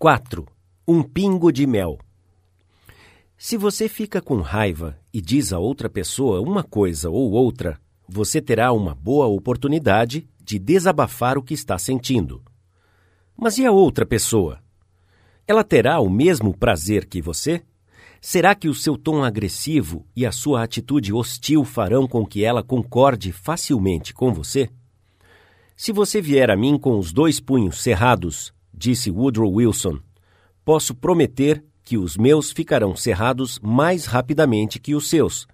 4. Um pingo de mel. Se você fica com raiva e diz a outra pessoa uma coisa ou outra, você terá uma boa oportunidade de desabafar o que está sentindo. Mas e a outra pessoa? Ela terá o mesmo prazer que você? Será que o seu tom agressivo e a sua atitude hostil farão com que ela concorde facilmente com você? Se você vier a mim com os dois punhos cerrados, disse Woodrow Wilson, posso prometer que os meus ficarão cerrados mais rapidamente que os seus.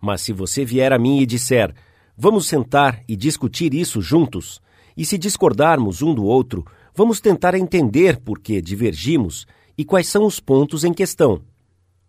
Mas se você vier a mim e disser, vamos sentar e discutir isso juntos, e se discordarmos um do outro, vamos tentar entender por que divergimos e quais são os pontos em questão.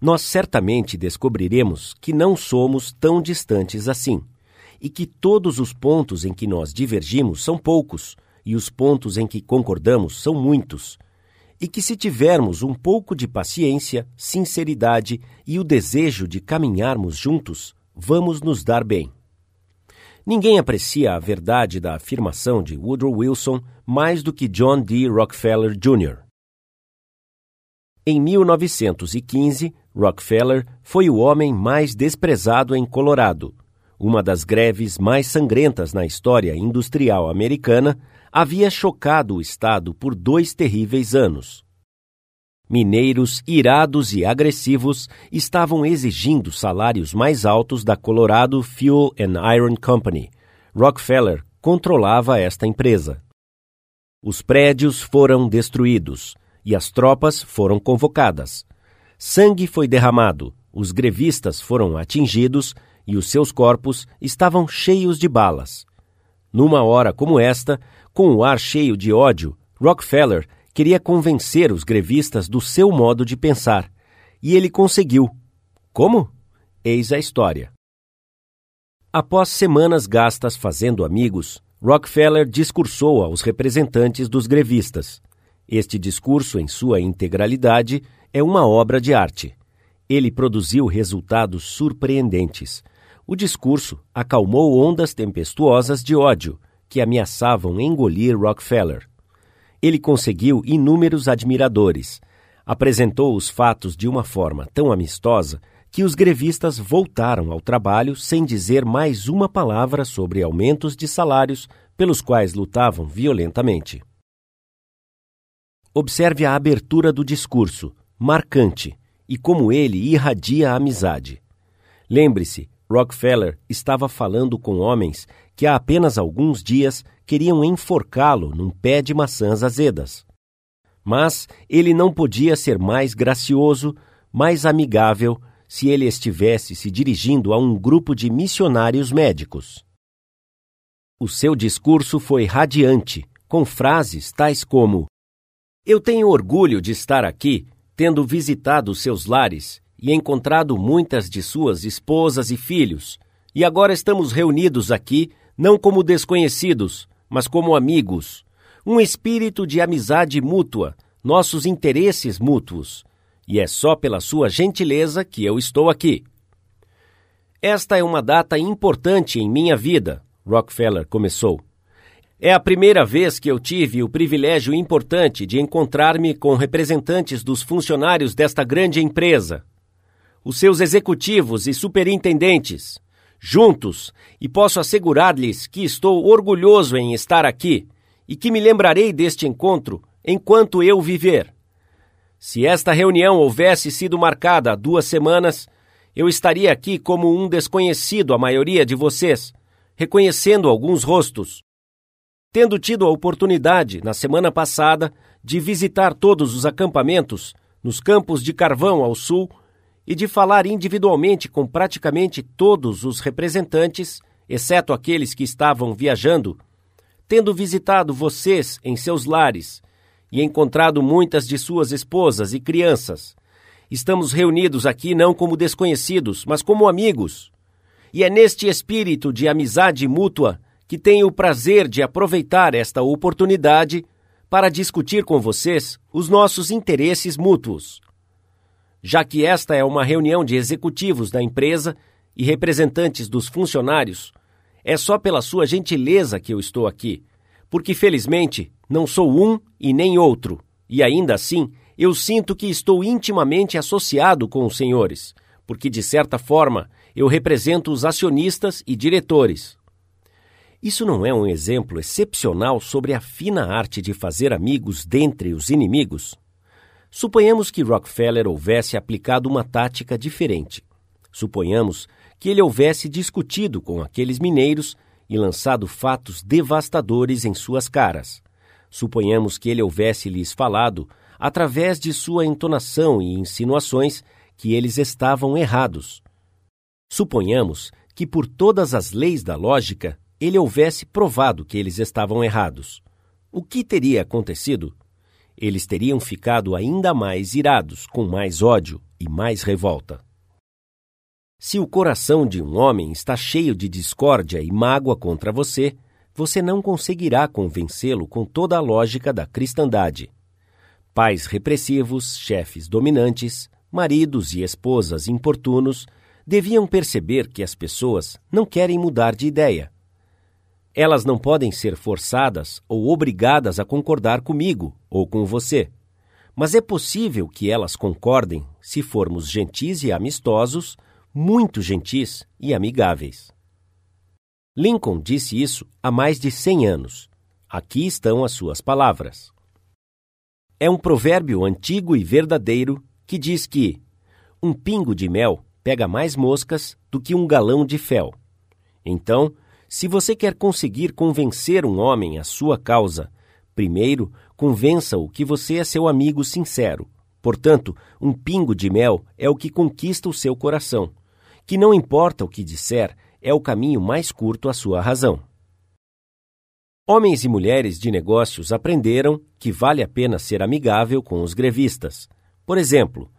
Nós certamente descobriremos que não somos tão distantes assim, e que todos os pontos em que nós divergimos são poucos e os pontos em que concordamos são muitos, e que se tivermos um pouco de paciência, sinceridade e o desejo de caminharmos juntos, vamos nos dar bem. Ninguém aprecia a verdade da afirmação de Woodrow Wilson mais do que John D. Rockefeller Jr. Em 1915, Rockefeller foi o homem mais desprezado em Colorado. Uma das greves mais sangrentas na história industrial americana havia chocado o Estado por dois terríveis anos. Mineiros irados e agressivos estavam exigindo salários mais altos da Colorado Fuel and Iron Company. Rockefeller controlava esta empresa. Os prédios foram destruídos e as tropas foram convocadas. Sangue foi derramado, os grevistas foram atingidos e os seus corpos estavam cheios de balas. Numa hora como esta, com o ar cheio de ódio, Rockefeller queria convencer os grevistas do seu modo de pensar. E ele conseguiu. Como? Eis a história. Após semanas gastas fazendo amigos, Rockefeller discursou aos representantes dos grevistas. Este discurso, em sua integralidade, é uma obra de arte. Ele produziu resultados surpreendentes. O discurso acalmou ondas tempestuosas de ódio que ameaçavam engolir Rockefeller ele conseguiu inúmeros admiradores. Apresentou os fatos de uma forma tão amistosa que os grevistas voltaram ao trabalho sem dizer mais uma palavra sobre aumentos de salários pelos quais lutavam violentamente. Observe a abertura do discurso, marcante, e como ele irradia a amizade. Lembre-se, Rockefeller estava falando com homens que há apenas alguns dias queriam enforcá-lo num pé de maçãs azedas. Mas ele não podia ser mais gracioso, mais amigável, se ele estivesse se dirigindo a um grupo de missionários médicos. O seu discurso foi radiante, com frases tais como: Eu tenho orgulho de estar aqui, tendo visitado seus lares e encontrado muitas de suas esposas e filhos, e agora estamos reunidos aqui não como desconhecidos, mas como amigos, um espírito de amizade mútua, nossos interesses mútuos. E é só pela sua gentileza que eu estou aqui. Esta é uma data importante em minha vida, Rockefeller começou. É a primeira vez que eu tive o privilégio importante de encontrar-me com representantes dos funcionários desta grande empresa, os seus executivos e superintendentes, juntos, e posso assegurar-lhes que estou orgulhoso em estar aqui e que me lembrarei deste encontro enquanto eu viver. Se esta reunião houvesse sido marcada há duas semanas, eu estaria aqui como um desconhecido à maioria de vocês, reconhecendo alguns rostos. Tendo tido a oportunidade, na semana passada, de visitar todos os acampamentos, nos campos de carvão ao sul, e de falar individualmente com praticamente todos os representantes, exceto aqueles que estavam viajando, tendo visitado vocês em seus lares e encontrado muitas de suas esposas e crianças. Estamos reunidos aqui não como desconhecidos, mas como amigos. E é neste espírito de amizade mútua que tenho o prazer de aproveitar esta oportunidade para discutir com vocês os nossos interesses mútuos já que esta é uma reunião de executivos da empresa e representantes dos funcionários, é só pela sua gentileza que eu estou aqui, porque felizmente não sou um e nem outro, E ainda assim, eu sinto que estou intimamente associado com os senhores, porque de certa forma eu represento os acionistas e diretores. Isso não é um exemplo excepcional sobre a fina arte de fazer amigos dentre os inimigos? Suponhamos que Rockefeller houvesse aplicado uma tática diferente. Suponhamos que ele houvesse discutido com aqueles mineiros e lançado fatos devastadores em suas caras. Suponhamos que ele houvesse lhes falado, através de sua entonação e insinuações, que eles estavam errados. Suponhamos que, por todas as leis da lógica, ele houvesse provado que eles estavam errados. O que teria acontecido? Eles teriam ficado ainda mais irados, com mais ódio e mais revolta. Se o coração de um homem está cheio de discórdia e mágoa contra você, você não conseguirá convencê-lo com toda a lógica da cristandade. Pais repressivos, chefes dominantes, maridos e esposas importunos deviam perceber que as pessoas não querem mudar de ideia. Elas não podem ser forçadas ou obrigadas a concordar comigo ou com você. Mas é possível que elas concordem se formos gentis e amistosos, muito gentis e amigáveis. Lincoln disse isso há mais de 100 anos. Aqui estão as suas palavras. É um provérbio antigo e verdadeiro que diz que um pingo de mel pega mais moscas do que um galão de fel. Então, se você quer conseguir convencer um homem à sua causa, primeiro convença-o que você é seu amigo sincero. Portanto, um pingo de mel é o que conquista o seu coração. Que não importa o que disser, é o caminho mais curto à sua razão. Homens e mulheres de negócios aprenderam que vale a pena ser amigável com os grevistas. Por exemplo,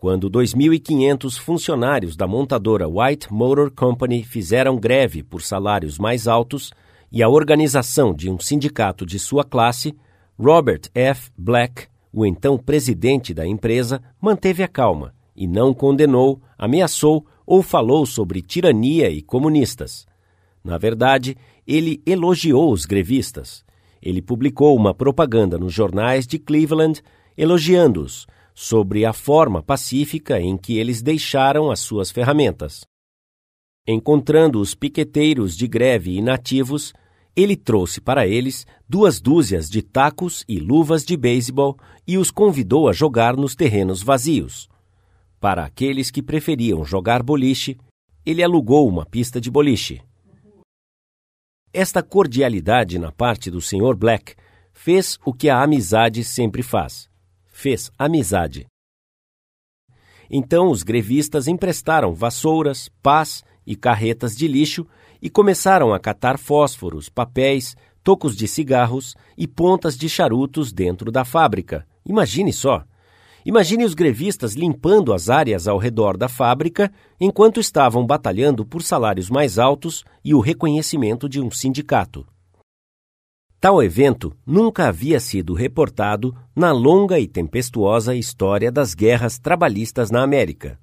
quando 2.500 funcionários da montadora White Motor Company fizeram greve por salários mais altos e a organização de um sindicato de sua classe, Robert F. Black, o então presidente da empresa, manteve a calma e não condenou, ameaçou ou falou sobre tirania e comunistas. Na verdade, ele elogiou os grevistas. Ele publicou uma propaganda nos jornais de Cleveland elogiando-os sobre a forma pacífica em que eles deixaram as suas ferramentas. Encontrando os piqueteiros de greve inativos, ele trouxe para eles duas dúzias de tacos e luvas de beisebol e os convidou a jogar nos terrenos vazios. Para aqueles que preferiam jogar boliche, ele alugou uma pista de boliche. Esta cordialidade na parte do Sr. Black fez o que a amizade sempre faz: fez amizade. Então os grevistas emprestaram vassouras, pás e carretas de lixo e começaram a catar fósforos, papéis, tocos de cigarros e pontas de charutos dentro da fábrica. Imagine só! Imagine os grevistas limpando as áreas ao redor da fábrica enquanto estavam batalhando por salários mais altos e o reconhecimento de um sindicato. Tal evento nunca havia sido reportado na longa e tempestuosa história das guerras trabalhistas na América.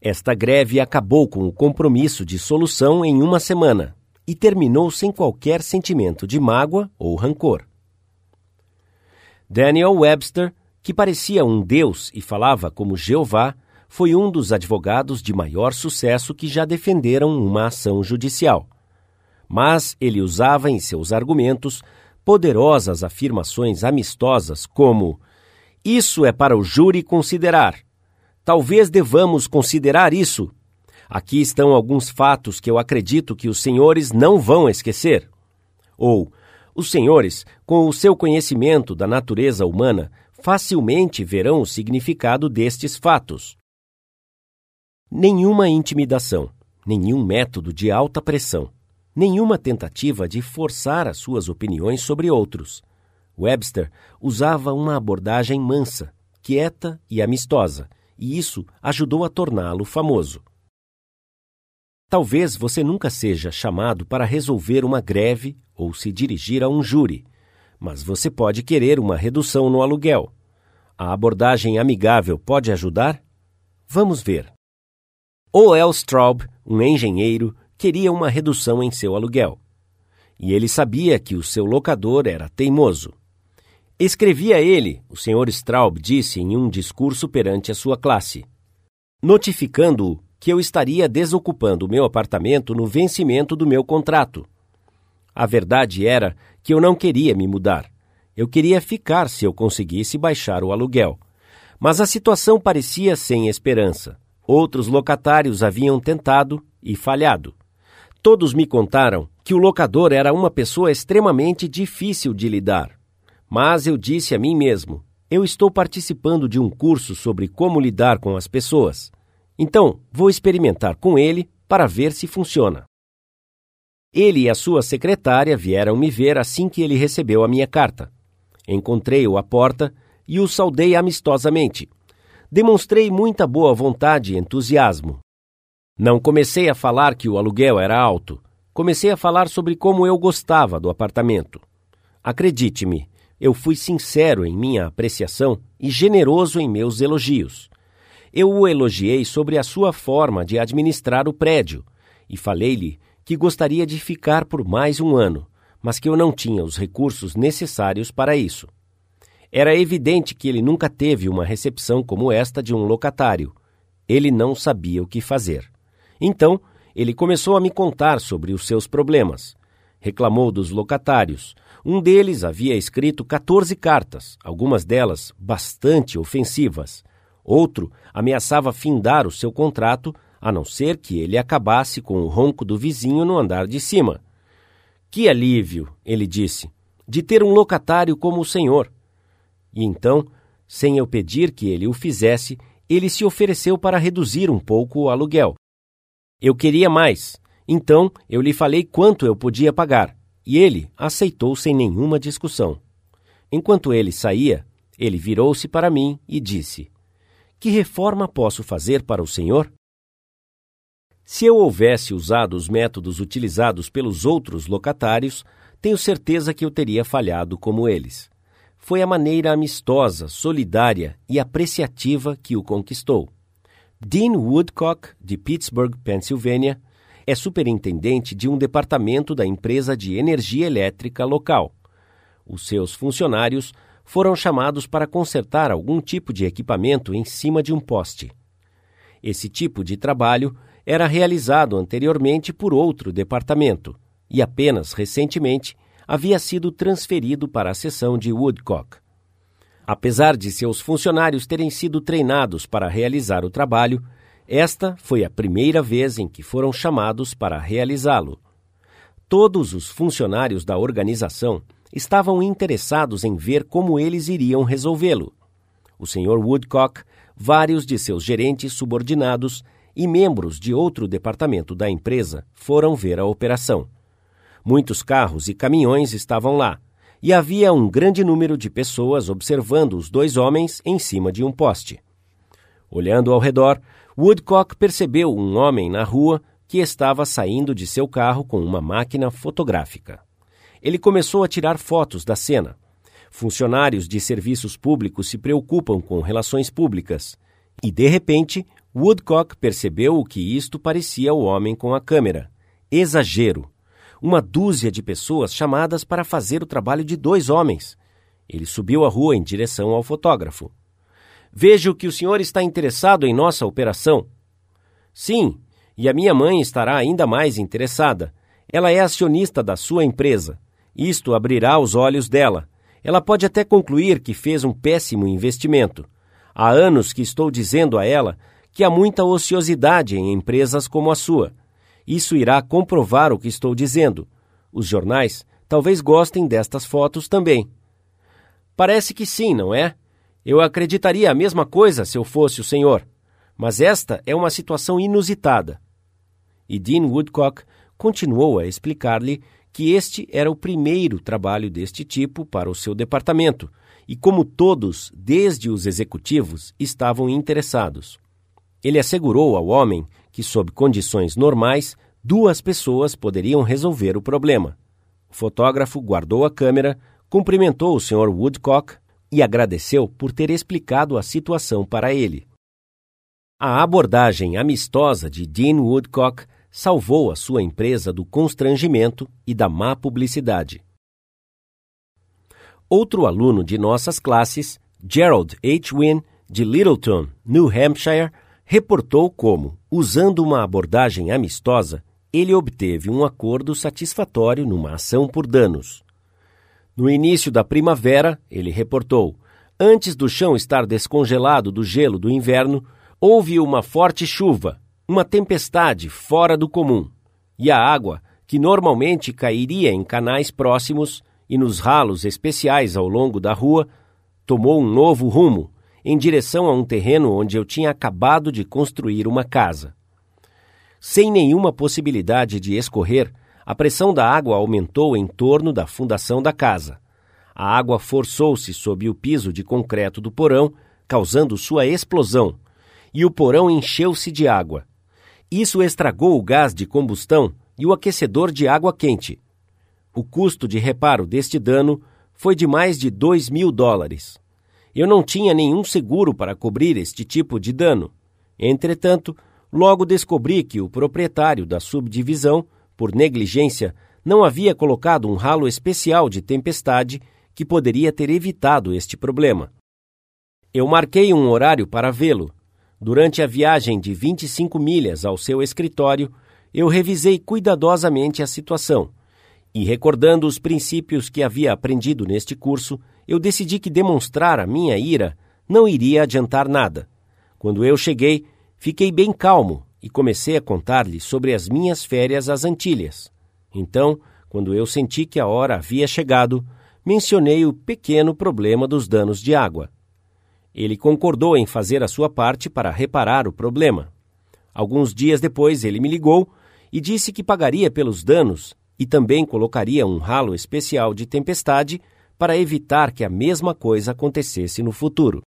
Esta greve acabou com o compromisso de solução em uma semana e terminou sem qualquer sentimento de mágoa ou rancor. Daniel Webster que parecia um deus e falava como Jeová, foi um dos advogados de maior sucesso que já defenderam uma ação judicial. Mas ele usava em seus argumentos poderosas afirmações amistosas como: Isso é para o júri considerar. Talvez devamos considerar isso. Aqui estão alguns fatos que eu acredito que os senhores não vão esquecer. Ou, os senhores, com o seu conhecimento da natureza humana, facilmente verão o significado destes fatos. Nenhuma intimidação, nenhum método de alta pressão, nenhuma tentativa de forçar as suas opiniões sobre outros. Webster usava uma abordagem mansa, quieta e amistosa, e isso ajudou a torná-lo famoso. Talvez você nunca seja chamado para resolver uma greve ou se dirigir a um júri, mas você pode querer uma redução no aluguel. A abordagem amigável pode ajudar? Vamos ver. O.L. Straub, um engenheiro, queria uma redução em seu aluguel. E ele sabia que o seu locador era teimoso. Escrevi a ele, o Sr. Straub disse em um discurso perante a sua classe, notificando-o que eu estaria desocupando o meu apartamento no vencimento do meu contrato. A verdade era que eu não queria me mudar. Eu queria ficar se eu conseguisse baixar o aluguel. Mas a situação parecia sem esperança. Outros locatários haviam tentado e falhado. Todos me contaram que o locador era uma pessoa extremamente difícil de lidar. Mas eu disse a mim mesmo: eu estou participando de um curso sobre como lidar com as pessoas. Então, vou experimentar com ele para ver se funciona. Ele e a sua secretária vieram me ver assim que ele recebeu a minha carta. Encontrei-o à porta e o saudei amistosamente. Demonstrei muita boa vontade e entusiasmo. Não comecei a falar que o aluguel era alto. Comecei a falar sobre como eu gostava do apartamento. Acredite-me, eu fui sincero em minha apreciação e generoso em meus elogios. Eu o elogiei sobre a sua forma de administrar o prédio e falei-lhe que gostaria de ficar por mais um ano, mas que eu não tinha os recursos necessários para isso. Era evidente que ele nunca teve uma recepção como esta de um locatário. Ele não sabia o que fazer. Então, ele começou a me contar sobre os seus problemas. Reclamou dos locatários. Um deles havia escrito 14 cartas, algumas delas bastante ofensivas. Outro ameaçava findar o seu contrato, a não ser que ele acabasse com o ronco do vizinho no andar de cima. Que alívio, ele disse, de ter um locatário como o senhor. E então, sem eu pedir que ele o fizesse, ele se ofereceu para reduzir um pouco o aluguel. Eu queria mais, então eu lhe falei quanto eu podia pagar, e ele aceitou sem nenhuma discussão. Enquanto ele saía, ele virou-se para mim e disse: que reforma posso fazer para o senhor? Se eu houvesse usado os métodos utilizados pelos outros locatários, tenho certeza que eu teria falhado como eles. Foi a maneira amistosa, solidária e apreciativa que o conquistou. Dean Woodcock, de Pittsburgh, Pensilvânia, é superintendente de um departamento da empresa de energia elétrica local. Os seus funcionários foram chamados para consertar algum tipo de equipamento em cima de um poste. Esse tipo de trabalho era realizado anteriormente por outro departamento e apenas recentemente havia sido transferido para a seção de Woodcock. Apesar de seus funcionários terem sido treinados para realizar o trabalho, esta foi a primeira vez em que foram chamados para realizá-lo. Todos os funcionários da organização estavam interessados em ver como eles iriam resolvê-lo. O Sr. Woodcock, vários de seus gerentes subordinados e membros de outro departamento da empresa foram ver a operação. Muitos carros e caminhões estavam lá, e havia um grande número de pessoas observando os dois homens em cima de um poste. Olhando ao redor, Woodcock percebeu um homem na rua que estava saindo de seu carro com uma máquina fotográfica ele começou a tirar fotos da cena. Funcionários de serviços públicos se preocupam com relações públicas. E, de repente, Woodcock percebeu o que isto parecia ao homem com a câmera. Exagero. Uma dúzia de pessoas chamadas para fazer o trabalho de dois homens. Ele subiu a rua em direção ao fotógrafo. Vejo que o senhor está interessado em nossa operação. Sim, e a minha mãe estará ainda mais interessada. Ela é acionista da sua empresa. Isto abrirá os olhos dela. Ela pode até concluir que fez um péssimo investimento. Há anos que estou dizendo a ela que há muita ociosidade em empresas como a sua. Isso irá comprovar o que estou dizendo. Os jornais talvez gostem destas fotos também. Parece que sim, não é? Eu acreditaria a mesma coisa se eu fosse o senhor. Mas esta é uma situação inusitada. E Dean Woodcock continuou a explicar-lhe que este era o primeiro trabalho deste tipo para o seu departamento, e como todos, desde os executivos, estavam interessados. Ele assegurou ao homem que, sob condições normais, duas pessoas poderiam resolver o problema. O fotógrafo guardou a câmera, cumprimentou o Sr. Woodcock e agradeceu por ter explicado a situação para ele. A abordagem amistosa de Dean Woodcock salvou a sua empresa do constrangimento e da má publicidade. Outro aluno de nossas classes, Gerald H. Wynne, de Littleton, New Hampshire, reportou como, usando uma abordagem amistosa, ele obteve um acordo satisfatório numa ação por danos. No início da primavera, ele reportou, antes do chão estar descongelado do gelo do inverno, houve uma forte chuva, uma tempestade fora do comum, e a água, que normalmente cairia em canais próximos e nos ralos especiais ao longo da rua, tomou um novo rumo em direção a um terreno onde eu tinha acabado de construir uma casa. Sem nenhuma possibilidade de escorrer, a pressão da água aumentou em torno da fundação da casa. A água forçou-se sob o piso de concreto do porão, causando sua explosão, e o porão encheu-se de água. Isso estragou o gás de combustão e o aquecedor de água quente. O custo de reparo deste dano foi de mais de 2 mil dólares. Eu não tinha nenhum seguro para cobrir este tipo de dano. Entretanto, logo descobri que o proprietário da subdivisão, por negligência, não havia colocado um ralo especial de tempestade que poderia ter evitado este problema. Eu marquei um horário para vê-lo. Durante a viagem de 25 milhas ao seu escritório, eu revisei cuidadosamente a situação e, recordando os princípios que havia aprendido neste curso, eu decidi que demonstrar a minha ira não iria adiantar nada. Quando eu cheguei, fiquei bem calmo e comecei a contar-lhe sobre as minhas férias às Antilhas. Então, quando eu senti que a hora havia chegado, mencionei o pequeno problema dos danos de água. Ele concordou em fazer a sua parte para reparar o problema. Alguns dias depois, ele me ligou e disse que pagaria pelos danos e também colocaria um ralo especial de tempestade para evitar que a mesma coisa acontecesse no futuro.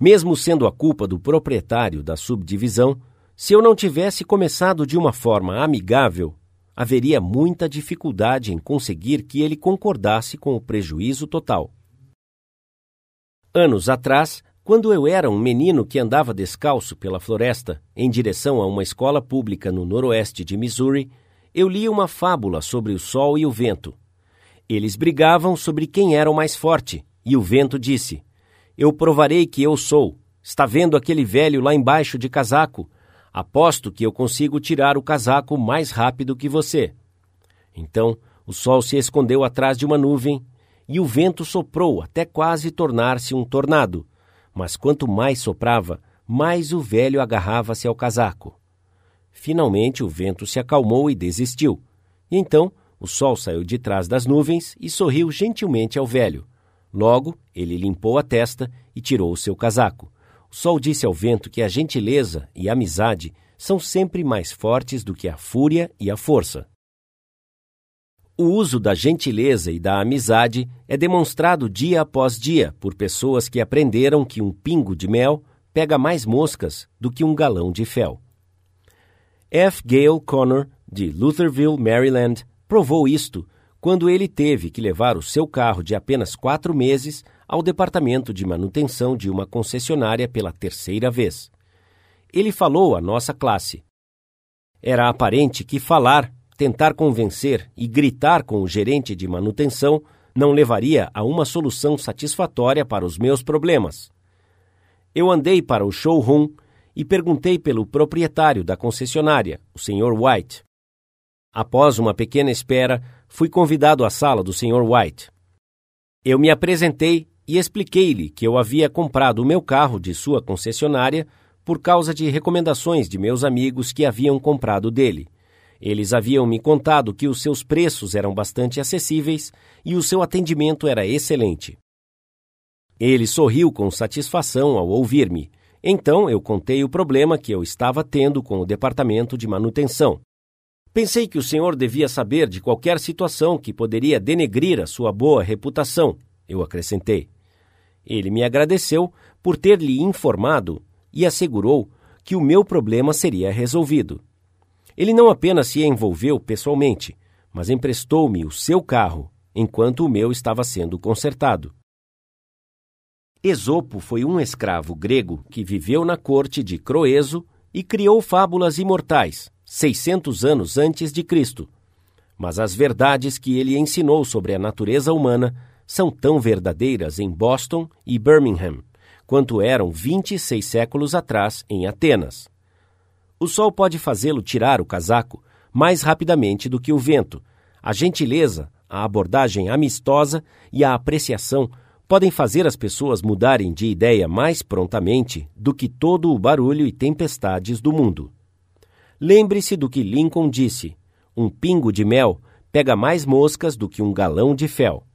Mesmo sendo a culpa do proprietário da subdivisão, se eu não tivesse começado de uma forma amigável, haveria muita dificuldade em conseguir que ele concordasse com o prejuízo total. Anos atrás, quando eu era um menino que andava descalço pela floresta em direção a uma escola pública no noroeste de Missouri, eu li uma fábula sobre o sol e o vento. Eles brigavam sobre quem era o mais forte, e o vento disse: Eu provarei que eu sou. Está vendo aquele velho lá embaixo de casaco? Aposto que eu consigo tirar o casaco mais rápido que você. Então o sol se escondeu atrás de uma nuvem e o vento soprou até quase tornar-se um tornado. Mas quanto mais soprava, mais o velho agarrava-se ao casaco. Finalmente o vento se acalmou e desistiu. E então o sol saiu de trás das nuvens e sorriu gentilmente ao velho. Logo, ele limpou a testa e tirou o seu casaco. O sol disse ao vento que a gentileza e a amizade são sempre mais fortes do que a fúria e a força. O uso da gentileza e da amizade é demonstrado dia após dia por pessoas que aprenderam que um pingo de mel pega mais moscas do que um galão de fel. F. Gale Connor, de Lutherville, Maryland, provou isto quando ele teve que levar o seu carro de apenas quatro meses ao departamento de manutenção de uma concessionária pela terceira vez. Ele falou à nossa classe. Era aparente que falar, tentar convencer e gritar com o gerente de manutenção não levaria a uma solução satisfatória para os meus problemas. Eu andei para o showroom e perguntei pelo proprietário da concessionária, o Sr. White. Após uma pequena espera, fui convidado à sala do Sr. White. Eu me apresentei e expliquei-lhe que eu havia comprado o meu carro de sua concessionária por causa de recomendações de meus amigos que haviam comprado dele. Eles haviam me contado que os seus preços eram bastante acessíveis e o seu atendimento era excelente. Ele sorriu com satisfação ao ouvir-me. Então eu contei o problema que eu estava tendo com o departamento de manutenção Pensei que o senhor devia saber de qualquer situação que poderia denegrir a sua boa reputação, eu acrescentei. Ele me agradeceu por ter lhe informado e assegurou que o meu problema seria resolvido. Ele não apenas se envolveu pessoalmente, mas emprestou-me o seu carro enquanto o meu estava sendo consertado. Esopo foi um escravo grego que viveu na corte de Croeso e criou fábulas imortais 600 anos antes de Cristo. Mas as verdades que ele ensinou sobre a natureza humana são tão verdadeiras em Boston e Birmingham quanto eram 26 séculos atrás em Atenas. O sol pode fazê-lo tirar o casaco mais rapidamente do que o vento. A gentileza, a abordagem amistosa e a apreciação podem fazer as pessoas mudarem de ideia mais prontamente do que todo o barulho e tempestades do mundo. Lembre-se do que Lincoln disse: um pingo de mel pega mais moscas do que um galão de fel.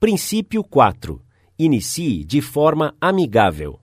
Princípio 4. Inicie de forma amigável.